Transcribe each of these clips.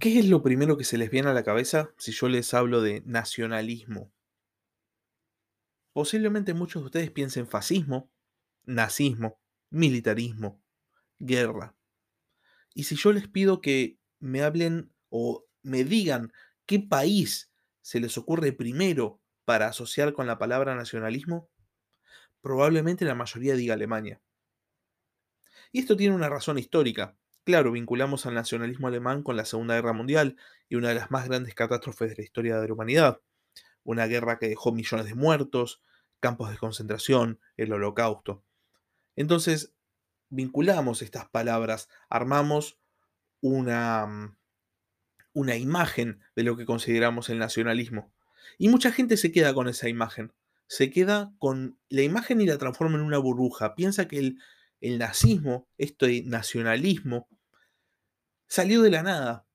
¿Qué es lo primero que se les viene a la cabeza si yo les hablo de nacionalismo? Posiblemente muchos de ustedes piensen fascismo, nazismo, militarismo, guerra. Y si yo les pido que me hablen o me digan qué país se les ocurre primero para asociar con la palabra nacionalismo, probablemente la mayoría diga Alemania. Y esto tiene una razón histórica. Claro, vinculamos al nacionalismo alemán con la Segunda Guerra Mundial y una de las más grandes catástrofes de la historia de la humanidad. Una guerra que dejó millones de muertos, campos de concentración, el holocausto. Entonces, vinculamos estas palabras, armamos una, mm, una imagen de lo que consideramos el nacionalismo. Y mucha gente se queda con esa imagen. Se queda con la imagen y la transforma en una burbuja. Piensa que el, el nazismo, este nacionalismo, salió de la nada.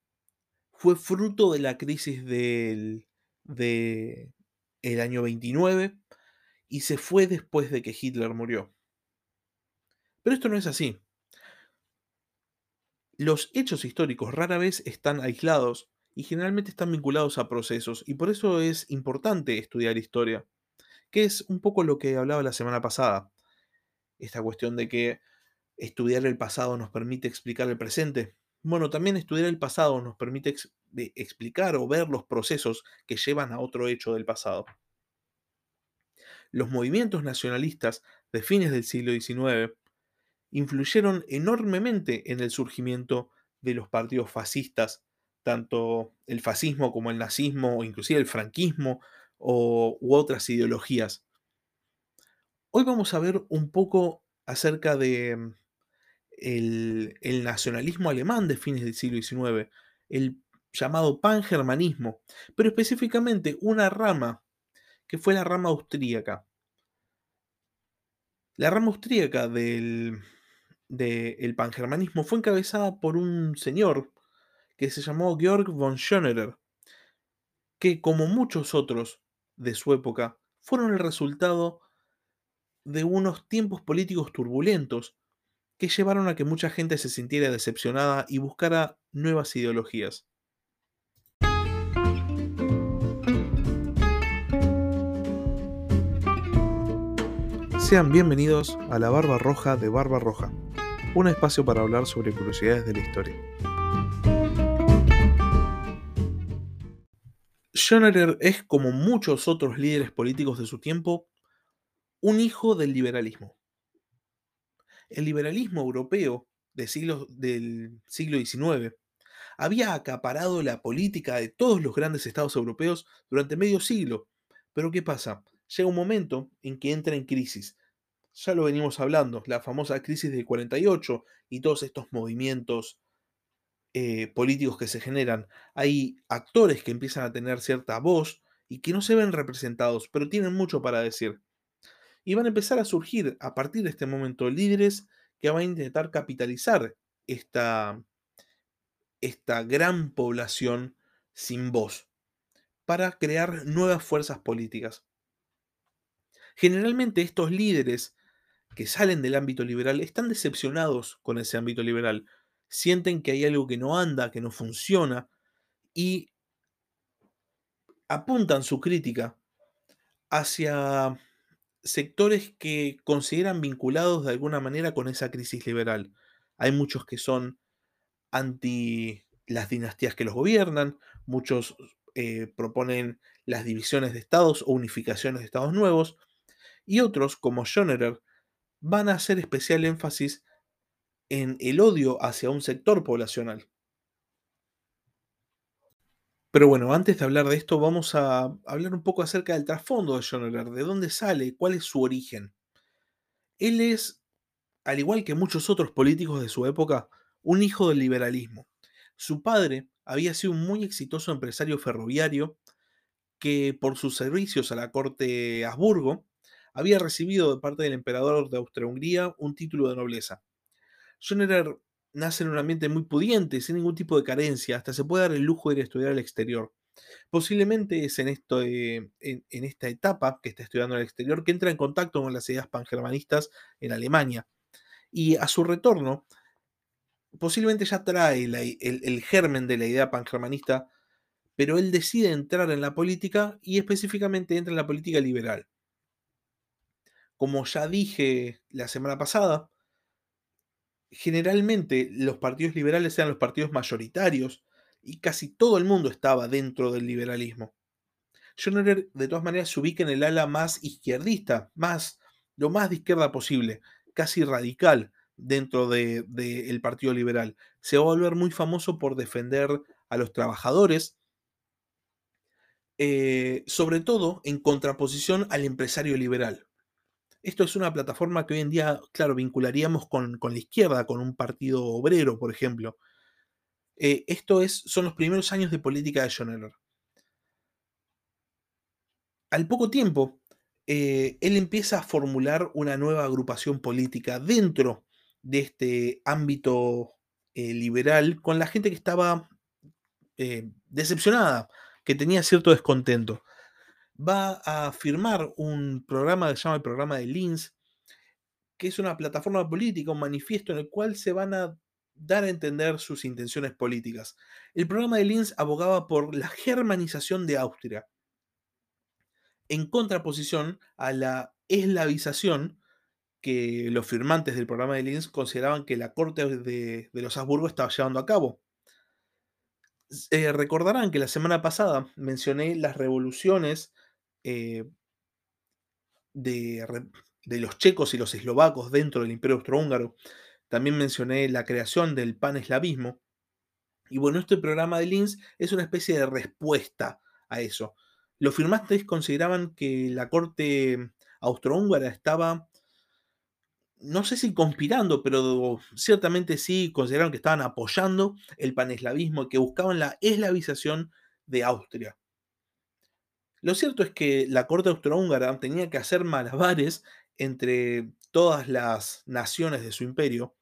Fue fruto de la crisis del de el año 29 y se fue después de que Hitler murió. Pero esto no es así. Los hechos históricos rara vez están aislados y generalmente están vinculados a procesos, y por eso es importante estudiar historia, que es un poco lo que hablaba la semana pasada. Esta cuestión de que estudiar el pasado nos permite explicar el presente. Bueno, también estudiar el pasado nos permite explicar o ver los procesos que llevan a otro hecho del pasado. Los movimientos nacionalistas de fines del siglo XIX influyeron enormemente en el surgimiento de los partidos fascistas, tanto el fascismo como el nazismo, o inclusive el franquismo o, u otras ideologías. Hoy vamos a ver un poco acerca de el, nacionalismo alemán de fines del siglo XIX, el llamado pangermanismo, pero específicamente una rama que fue la rama austríaca. La rama austríaca del, del pangermanismo fue encabezada por un señor que se llamó Georg von Schönerer, que como muchos otros de su época, fueron el resultado de unos tiempos políticos turbulentos que llevaron a que mucha gente se sintiera decepcionada y buscara nuevas ideologías. Sean bienvenidos a la Barba Roja de Barba Roja, un espacio para hablar sobre curiosidades de la historia. Schonerer es, como muchos otros líderes políticos de su tiempo, un hijo del liberalismo. El liberalismo europeo del siglo XIX había acaparado la política de todos los grandes estados europeos durante medio siglo. Pero ¿qué pasa? Llega un momento en que entra en crisis ya lo venimos hablando, la famosa crisis del 48 y todos estos movimientos eh, políticos que se generan. Hay actores que empiezan a tener cierta voz y que no se ven representados, pero tienen mucho para decir. Y van a empezar a surgir a partir de este momento líderes que van a intentar capitalizar esta, esta gran población sin voz para crear nuevas fuerzas políticas. Generalmente estos líderes que salen del ámbito liberal están decepcionados con ese ámbito liberal. Sienten que hay algo que no anda, que no funciona y apuntan su crítica hacia sectores que consideran vinculados de alguna manera con esa crisis liberal. Hay muchos que son anti las dinastías que los gobiernan, muchos eh, proponen las divisiones de estados o unificaciones de estados nuevos, y otros, como Schonerer, van a hacer especial énfasis en el odio hacia un sector poblacional. Pero bueno, antes de hablar de esto, vamos a hablar un poco acerca del trasfondo de Schonerer, de dónde sale, cuál es su origen. Él es, al igual que muchos otros políticos de su época, un hijo del liberalismo. Su padre había sido un muy exitoso empresario ferroviario que por sus servicios a la corte Habsburgo había recibido de parte del emperador de Austria-Hungría un título de nobleza. Schonerer nace en un ambiente muy pudiente, sin ningún tipo de carencia, hasta se puede dar el lujo de ir a estudiar al exterior. Posiblemente es en, esto, en, esta etapa que está estudiando al exterior que entra en contacto con las ideas pangermanistas en Alemania. Y a su retorno, posiblemente ya trae el el germen de la idea pangermanista, pero él decide entrar en la política y específicamente entra en la política liberal. Como ya dije la semana pasada generalmente los partidos liberales eran los partidos mayoritarios y casi todo el mundo estaba dentro del liberalismo. Schonerer, de todas maneras, se ubica en el ala más izquierdista, más lo más de izquierda posible, casi radical dentro de del partido liberal. Se va a volver muy famoso por defender a los trabajadores eh, sobre todo en contraposición al empresario liberal. Esto es una plataforma que hoy en día, claro, vincularíamos con con la izquierda, con un partido obrero, por ejemplo. Eh, esto es son los primeros años de política de Schonerer. Al poco tiempo, eh, él empieza a formular una nueva agrupación política dentro de este ámbito, eh, liberal, con la gente que estaba, eh, decepcionada, que tenía cierto descontento. Va a firmar un programa que se llama el programa de Linz que es una plataforma política, un manifiesto en el cual se van a dar a entender sus intenciones políticas. El programa de Linz abogaba por la germanización de Austria en contraposición a la eslavización que los firmantes del programa de Linz consideraban que la corte de los Habsburgo estaba llevando a cabo. Eh, recordarán que la semana pasada mencioné las revoluciones, eh de los checos y los eslovacos dentro del Imperio Austrohúngaro. También mencioné la creación del paneslavismo. Y bueno, este programa de Linz es una especie de respuesta a eso. Los firmantes consideraban que la corte austrohúngara estaba no sé si conspirando, pero ciertamente sí consideraron que estaban apoyando el paneslavismo, que buscaban la eslavización de Austria. Lo cierto es que la corte austrohúngara tenía que hacer malabares entre todas las naciones de su imperio,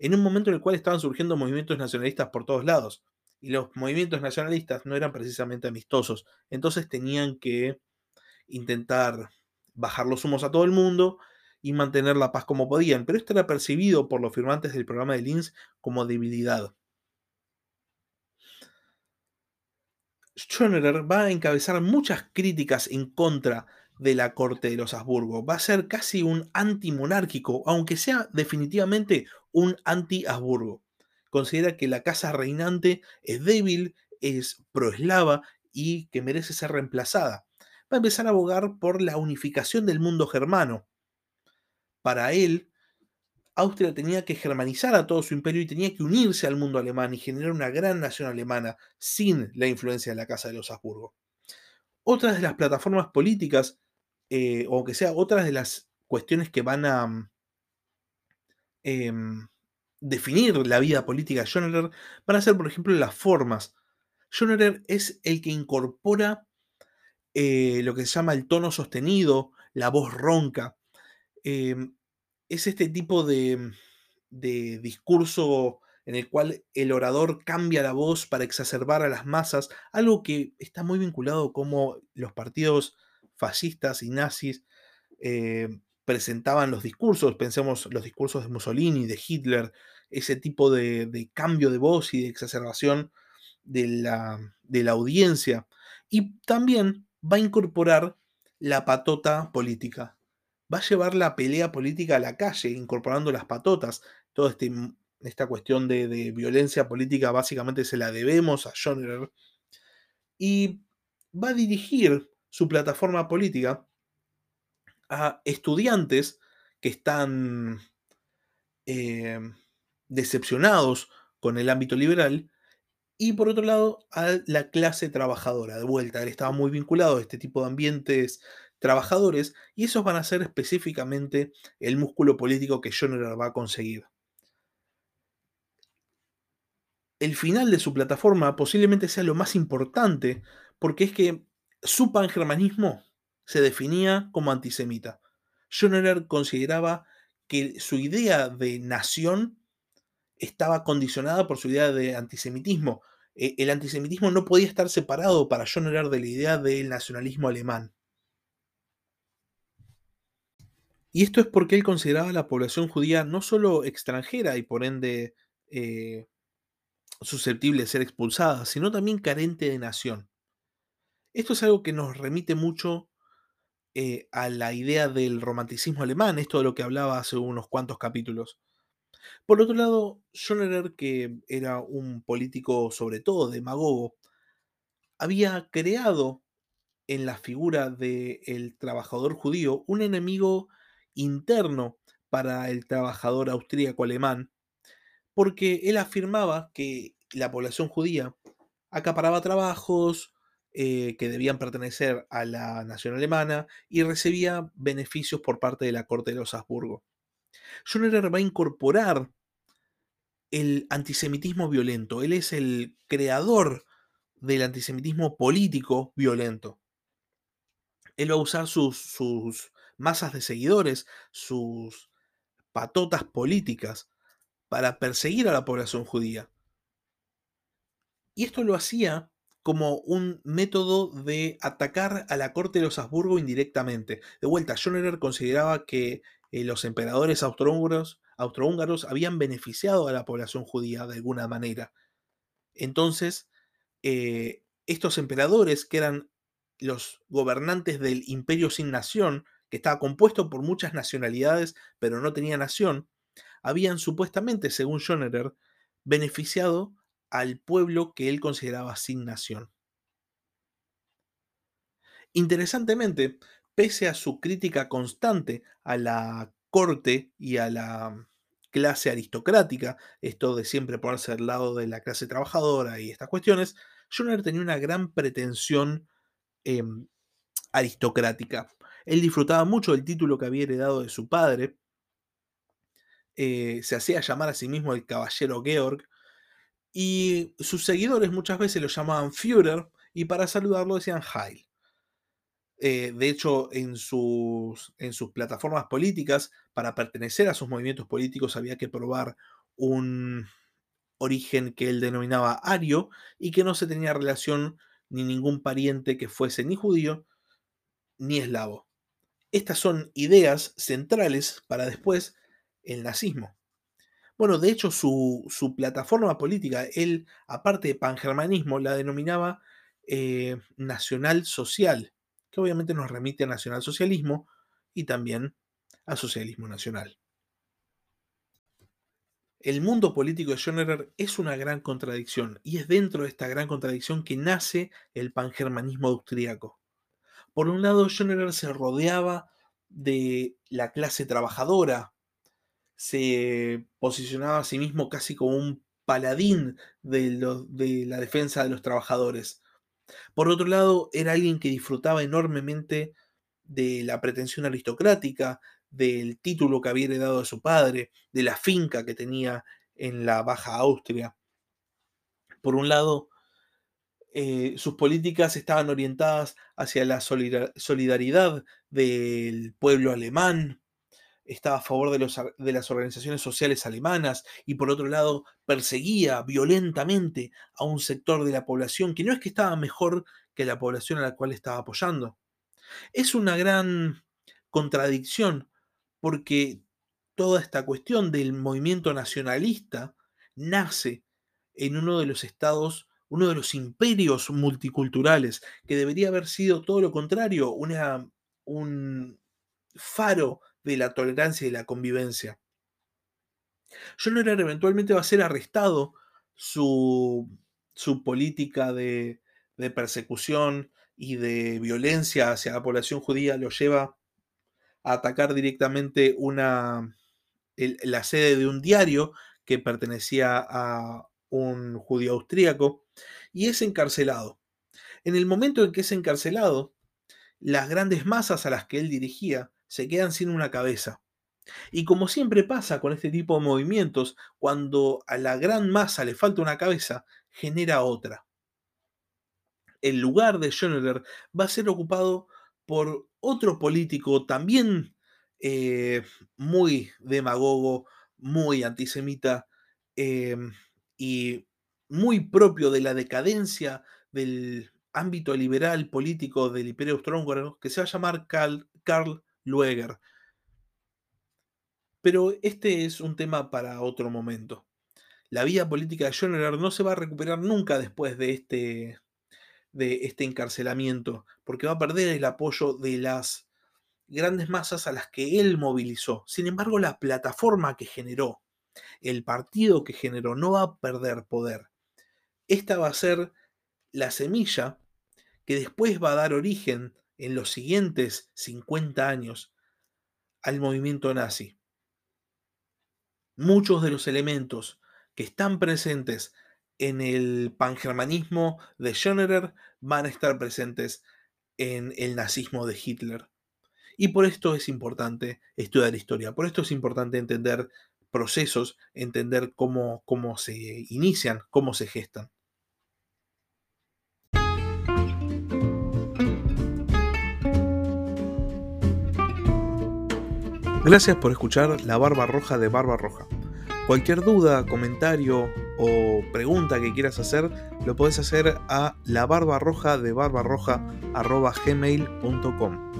en un momento en el cual estaban surgiendo movimientos nacionalistas por todos lados, y los movimientos nacionalistas no eran precisamente amistosos. Entonces tenían que intentar bajar los humos a todo el mundo y mantener la paz como podían, pero esto era percibido por los firmantes del programa de Linz como debilidad. Schonerer va a encabezar muchas críticas en contra de la corte de los Habsburgo. Va a ser casi un antimonárquico, aunque sea definitivamente un anti-Habsburgo. Considera que la casa reinante es débil, es proeslava y que merece ser reemplazada. Va a empezar a abogar por la unificación del mundo germano. Para él, Austria tenía que germanizar a todo su imperio y tenía que unirse al mundo alemán y generar una gran nación alemana sin la influencia de la casa de los Habsburgo. Otras de las plataformas políticas, eh, o que sea otras de las cuestiones que van a em, definir la vida política de Schonerer, van a ser, por ejemplo, las formas. Schonerer es el que incorpora, eh, lo que se llama el tono sostenido, la voz ronca. Em, es este tipo de de discurso en el cual el orador cambia la voz para exacerbar a las masas, algo que está muy vinculado como los partidos fascistas y nazis, eh, presentaban los discursos. Pensemos los discursos de Mussolini, de Hitler, ese tipo de de cambio de voz y de exacerbación de la de la audiencia. Y también va a incorporar la patota política. Va a llevar la pelea política a la calle, incorporando las patotas. Todo este esta cuestión de violencia política básicamente se la debemos a Schonerer. Y va a dirigir su plataforma política a estudiantes que están em, decepcionados con el ámbito liberal, y por otro lado, a la clase trabajadora. De vuelta, él estaba muy vinculado a este tipo de ambientes trabajadores, y esos van a ser específicamente el músculo político que Schonerer va a conseguir. El final de su plataforma posiblemente sea lo más importante, porque es que su pangermanismo se definía como antisemita. Schonerer consideraba que su idea de nación estaba condicionada por su idea de antisemitismo. E el antisemitismo no podía estar separado para Schonerer de la idea del nacionalismo alemán. Y esto es porque él consideraba a la población judía no solo extranjera y por ende, eh, susceptible de ser expulsada, sino también carente de nación. Esto es algo que nos remite mucho eh, a la idea del romanticismo alemán, esto de lo que hablaba hace unos cuantos capítulos. Por otro lado, Schonerer, que era un político sobre todo demagogo, había creado en la figura del trabajador judío un enemigo interno para el trabajador austríaco alemán, porque él afirmaba que la población judía acaparaba trabajos eh, que debían pertenecer a la nación alemana y recibía beneficios por parte de la corte de los Habsburgo. Schonerer va a incorporar el antisemitismo violento. Él es el creador del antisemitismo político violento. Él va a usar sus masas de seguidores, sus patotas políticas, para perseguir a la población judía. Y esto lo hacía como un método de atacar a la corte de los Habsburgo indirectamente. De vuelta, Schonerer consideraba que eh, los emperadores austrohúngaros, austrohúngaros habían beneficiado a la población judía de alguna manera. Entonces, eh, estos emperadores, que eran los gobernantes del imperio sin nación, que estaba compuesto por muchas nacionalidades, pero no tenía nación, habían supuestamente, según Schonerer, beneficiado al pueblo que él consideraba sin nación. Interesantemente, pese a su crítica constante a la corte y a la clase aristocrática, esto de siempre ponerse al lado de la clase trabajadora y estas cuestiones, Schoner tenía una gran pretensión em, aristocrática. Él disfrutaba mucho del título que había heredado de su padre, eh, se hacía llamar a sí mismo el caballero Georg, y sus seguidores muchas veces lo llamaban Führer, y para saludarlo decían Heil. Eh, de hecho, en sus, en sus plataformas políticas, para pertenecer a sus movimientos políticos había que probar un origen que él denominaba ario y que no se tenía relación ni ningún pariente que fuese ni judío ni eslavo. Estas son ideas centrales para después el nazismo. Bueno, de hecho, su, plataforma política, él, aparte de pangermanismo, la denominaba eh, nacional social, que obviamente nos remite a nacionalsocialismo y también a socialismo nacional. El mundo político de Schonerer es una gran contradicción, y es dentro de esta gran contradicción que nace el pangermanismo austríaco. Por un lado, Schonerer se rodeaba de la clase trabajadora, se posicionaba a sí mismo casi como un paladín de, de la defensa de los trabajadores. Por otro lado, era alguien que disfrutaba enormemente de la pretensión aristocrática, del título que había heredado de su padre, de la finca que tenía en la Baja Austria. Por un lado, eh, sus políticas estaban orientadas hacia la solidaridad del pueblo alemán, estaba a favor de, de, las organizaciones sociales alemanas y por otro lado perseguía violentamente a un sector de la población que no es que estaba mejor que la población a la cual estaba apoyando. Es una gran contradicción porque toda esta cuestión del movimiento nacionalista nace en uno de los estados, uno de los imperios multiculturales, que debería haber sido todo lo contrario, una, un faro de la tolerancia y la convivencia. Schonerer eventualmente va a ser arrestado, su, su política de, de, persecución y de violencia hacia la población judía lo lleva a atacar directamente una, la sede de un diario que pertenecía a un judío austríaco y es encarcelado. En el momento en que es encarcelado, las grandes masas a las que él dirigía se quedan sin una cabeza. Y como siempre pasa con este tipo de movimientos, cuando a la gran masa le falta una cabeza, genera otra. El lugar de Schoenberg va a ser ocupado por otro político también eh, muy demagogo, muy antisemita eh, y muy propio de la decadencia del ámbito liberal político del Imperio Austrohúngaro, que se va a llamar Karl, Lueger. Pero este es un tema para otro momento. la vida política de Schonerer no se va a recuperar nunca después de este, de este encarcelamiento, porque va a perder el apoyo de las grandes masas a las que él movilizó. Sin embargo, la plataforma que generó, el partido que generó, no va a perder poder. Esta va a ser la semilla que después va a dar origen en los siguientes 50 años al movimiento nazi. Muchos de los elementos que están presentes en el pangermanismo de Schonerer van a estar presentes en el nazismo de Hitler. Y por esto es importante estudiar historia, por esto es importante entender procesos, entender cómo, cómo se inician, cómo se gestan. Gracias por escuchar La Barba Roja de Barba Roja. Cualquier duda, comentario o pregunta que quieras hacer, lo puedes hacer a la barba roja de barbarroja.gmail.com.